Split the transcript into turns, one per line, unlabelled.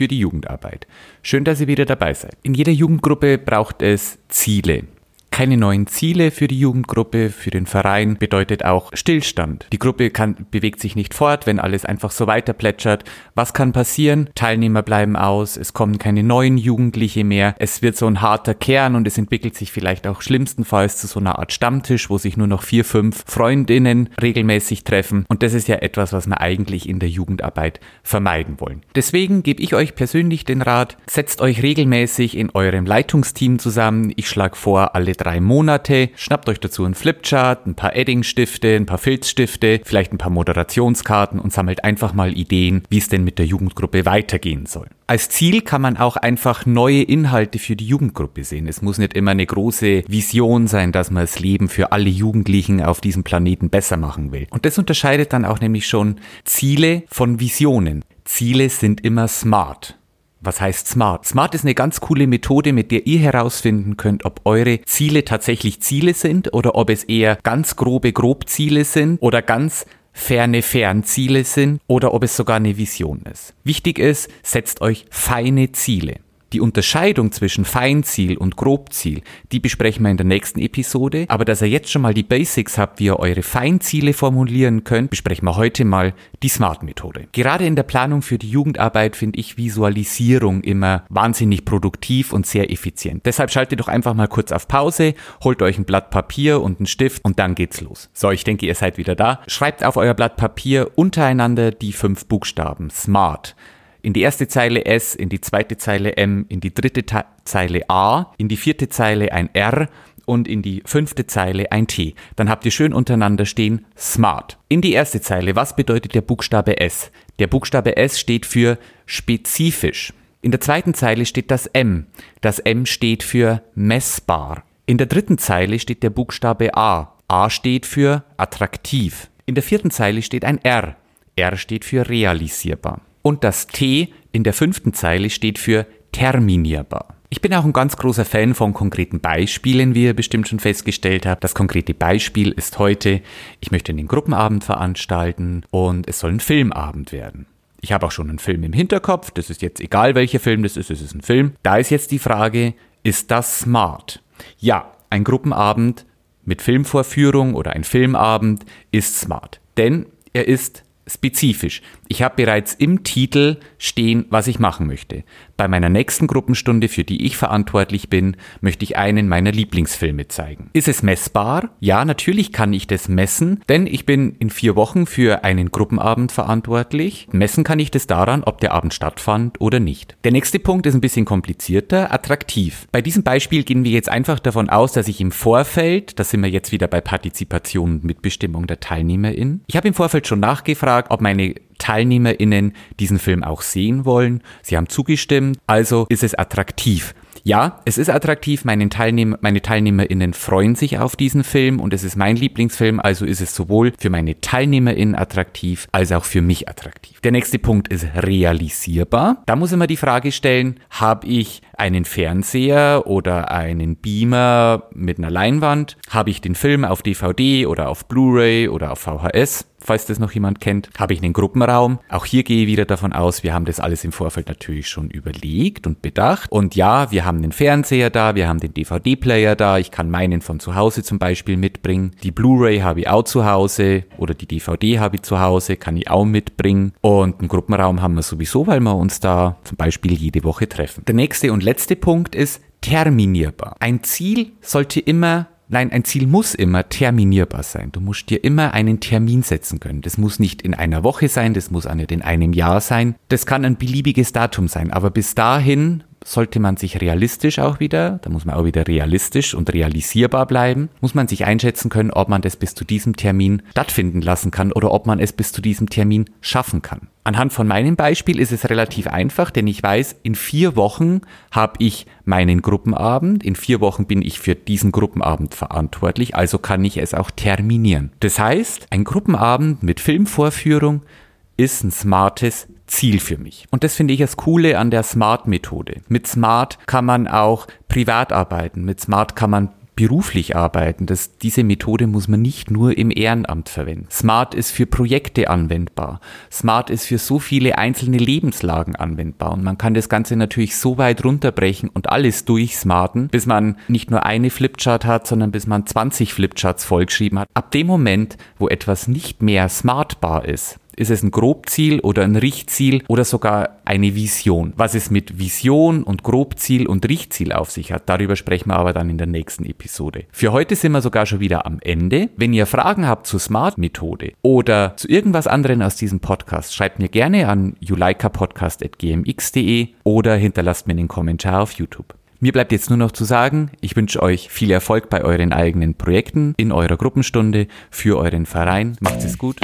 für die Jugendarbeit. Schön, dass ihr wieder dabei seid. In jeder Jugendgruppe braucht es Ziele keine neuen Ziele für die Jugendgruppe, für den Verein, bedeutet auch Stillstand. Die Gruppe kann, bewegt sich nicht fort, wenn alles einfach so weiter plätschert. Was kann passieren? Teilnehmer bleiben aus, es kommen keine neuen Jugendliche mehr, es wird so ein harter Kern und es entwickelt sich vielleicht auch schlimmstenfalls zu so einer Art Stammtisch, wo sich nur noch vier, fünf Freundinnen regelmäßig treffen. Und das ist ja etwas, was wir eigentlich in der Jugendarbeit vermeiden wollen. Deswegen gebe ich euch persönlich den Rat, setzt euch regelmäßig in eurem Leitungsteam zusammen. Ich schlage vor, alle drei Monate. Schnappt euch dazu einen Flipchart, ein paar Edding-Stifte, ein paar Filzstifte, vielleicht ein paar Moderationskarten und sammelt einfach mal Ideen, wie es denn mit der Jugendgruppe weitergehen soll. Als Ziel kann man auch einfach neue Inhalte für die Jugendgruppe sehen. Es muss nicht immer eine große Vision sein, dass man das Leben für alle Jugendlichen auf diesem Planeten besser machen will. Und das unterscheidet dann auch nämlich schon Ziele von Visionen. Ziele sind immer smart. Was heißt Smart? Smart ist eine ganz coole Methode, mit der ihr herausfinden könnt, ob eure Ziele tatsächlich Ziele sind oder ob es eher ganz grobe Grobziele sind oder ganz ferne Fernziele sind oder ob es sogar eine Vision ist. Wichtig ist, setzt euch feine Ziele. Die Unterscheidung zwischen Feinziel und Grobziel, die besprechen wir in der nächsten Episode. Aber dass ihr jetzt schon mal die Basics habt, wie ihr eure Feinziele formulieren könnt, besprechen wir heute mal die Smart-Methode. Gerade in der Planung für die Jugendarbeit finde ich Visualisierung immer wahnsinnig produktiv und sehr effizient. Deshalb schaltet doch einfach mal kurz auf Pause, holt euch ein Blatt Papier und einen Stift und dann geht's los. So, ich denke, ihr seid wieder da. Schreibt auf euer Blatt Papier untereinander die fünf Buchstaben SMART in die erste Zeile S, in die zweite Zeile M, in die dritte Te Zeile A, in die vierte Zeile ein R und in die fünfte Zeile ein T. Dann habt ihr schön untereinander stehen Smart. In die erste Zeile, was bedeutet der Buchstabe S? Der Buchstabe S steht für spezifisch. In der zweiten Zeile steht das M. Das M steht für messbar. In der dritten Zeile steht der Buchstabe A. A steht für attraktiv. In der vierten Zeile steht ein R. R steht für realisierbar. Und das T in der fünften Zeile steht für terminierbar. Ich bin auch ein ganz großer Fan von konkreten Beispielen, wie ihr bestimmt schon festgestellt habt. Das konkrete Beispiel ist heute, ich möchte einen Gruppenabend veranstalten und es soll ein Filmabend werden. Ich habe auch schon einen Film im Hinterkopf, das ist jetzt egal welcher Film das ist, es ist ein Film. Da ist jetzt die Frage, ist das smart? Ja, ein Gruppenabend mit Filmvorführung oder ein Filmabend ist smart, denn er ist spezifisch. Ich habe bereits im Titel stehen, was ich machen möchte. Bei meiner nächsten Gruppenstunde, für die ich verantwortlich bin, möchte ich einen meiner Lieblingsfilme zeigen. Ist es messbar? Ja, natürlich kann ich das messen, denn ich bin in vier Wochen für einen Gruppenabend verantwortlich. Messen kann ich das daran, ob der Abend stattfand oder nicht. Der nächste Punkt ist ein bisschen komplizierter, attraktiv. Bei diesem Beispiel gehen wir jetzt einfach davon aus, dass ich im Vorfeld, da sind wir jetzt wieder bei Partizipation und Mitbestimmung der TeilnehmerInnen, ich habe im Vorfeld schon nachgefragt, ob meine TeilnehmerInnen diesen Film auch sehen wollen. Sie haben zugestimmt, also ist es attraktiv. Ja, es ist attraktiv, meine, Teilnehmer, meine TeilnehmerInnen freuen sich auf diesen Film und es ist mein Lieblingsfilm, also ist es sowohl für meine TeilnehmerInnen attraktiv als auch für mich attraktiv. Der nächste Punkt ist realisierbar. Da muss ich mir die Frage stellen, habe ich einen Fernseher oder einen Beamer mit einer Leinwand? Habe ich den Film auf DVD oder auf Blu-ray oder auf VHS? Falls das noch jemand kennt, habe ich einen Gruppenraum. Auch hier gehe ich wieder davon aus, wir haben das alles im Vorfeld natürlich schon überlegt und bedacht. Und ja, wir haben den Fernseher da, wir haben den DVD-Player da, ich kann meinen von zu Hause zum Beispiel mitbringen. Die Blu-ray habe ich auch zu Hause oder die DVD habe ich zu Hause, kann ich auch mitbringen. Und einen Gruppenraum haben wir sowieso, weil wir uns da zum Beispiel jede Woche treffen. Der nächste und letzte Punkt ist terminierbar. Ein Ziel sollte immer Nein, ein Ziel muss immer terminierbar sein. Du musst dir immer einen Termin setzen können. Das muss nicht in einer Woche sein, das muss auch nicht in einem Jahr sein. Das kann ein beliebiges Datum sein. Aber bis dahin sollte man sich realistisch auch wieder, da muss man auch wieder realistisch und realisierbar bleiben, muss man sich einschätzen können, ob man das bis zu diesem Termin stattfinden lassen kann oder ob man es bis zu diesem Termin schaffen kann. Anhand von meinem Beispiel ist es relativ einfach, denn ich weiß, in vier Wochen habe ich meinen Gruppenabend, in vier Wochen bin ich für diesen Gruppenabend verantwortlich, also kann ich es auch terminieren. Das heißt, ein Gruppenabend mit Filmvorführung ist ein smartes Ziel für mich. Und das finde ich das Coole an der Smart-Methode. Mit Smart kann man auch privat arbeiten. Mit Smart kann man beruflich arbeiten. Das, diese Methode muss man nicht nur im Ehrenamt verwenden. Smart ist für Projekte anwendbar. Smart ist für so viele einzelne Lebenslagen anwendbar. Und man kann das Ganze natürlich so weit runterbrechen und alles durchsmarten, bis man nicht nur eine Flipchart hat, sondern bis man 20 Flipcharts vollgeschrieben hat. Ab dem Moment, wo etwas nicht mehr smartbar ist, ist es ein Grobziel oder ein Richtziel oder sogar eine Vision? Was es mit Vision und Grobziel und Richtziel auf sich hat, darüber sprechen wir aber dann in der nächsten Episode. Für heute sind wir sogar schon wieder am Ende. Wenn ihr Fragen habt zur Smart-Methode oder zu irgendwas anderem aus diesem Podcast, schreibt mir gerne an juleikapodcast.gmx.de oder hinterlasst mir einen Kommentar auf YouTube. Mir bleibt jetzt nur noch zu sagen, ich wünsche euch viel Erfolg bei euren eigenen Projekten, in eurer Gruppenstunde, für euren Verein. Macht es gut.